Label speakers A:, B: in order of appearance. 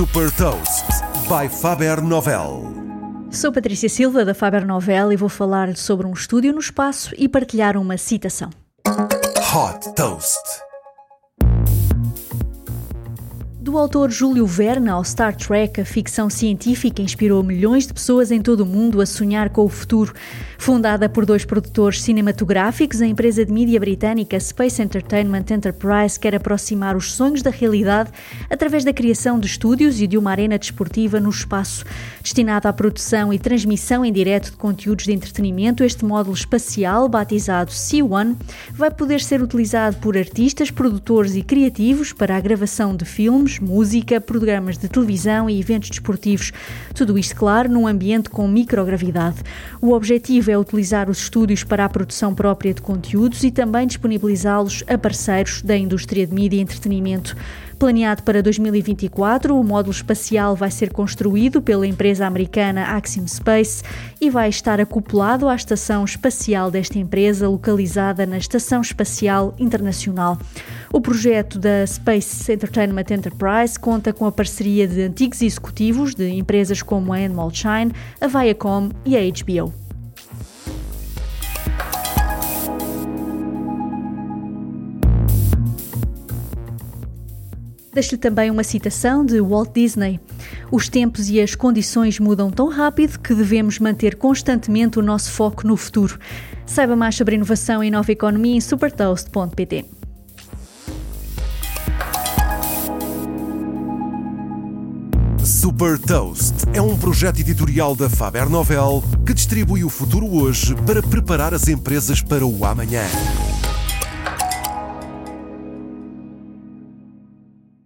A: Super Toast by Faber Novel.
B: Sou Patrícia Silva da Faber Novel e vou falar sobre um estúdio no espaço e partilhar uma citação.
A: Hot Toast.
B: Do autor Júlio Verne ao Star Trek, a ficção científica inspirou milhões de pessoas em todo o mundo a sonhar com o futuro. Fundada por dois produtores cinematográficos, a empresa de mídia britânica Space Entertainment Enterprise quer aproximar os sonhos da realidade através da criação de estúdios e de uma arena desportiva no espaço. Destinada à produção e transmissão em direto de conteúdos de entretenimento, este módulo espacial, batizado C1, vai poder ser utilizado por artistas, produtores e criativos para a gravação de filmes filmes, música, programas de televisão e eventos desportivos. Tudo isto, claro, num ambiente com microgravidade. O objetivo é utilizar os estúdios para a produção própria de conteúdos e também disponibilizá-los a parceiros da indústria de mídia e entretenimento. Planeado para 2024, o módulo espacial vai ser construído pela empresa americana Axiom Space e vai estar acoplado à estação espacial desta empresa, localizada na Estação Espacial Internacional. O projeto da Space Entertainment Enterprise conta com a parceria de antigos executivos de empresas como a Animal Shine, a Viacom e a HBO. Deixo-lhe também uma citação de Walt Disney. Os tempos e as condições mudam tão rápido que devemos manter constantemente o nosso foco no futuro. Saiba mais sobre inovação e nova economia em supertoast.pt.
A: Super Toast é um projeto editorial da Faber Novel que distribui o futuro hoje para preparar as empresas para o amanhã.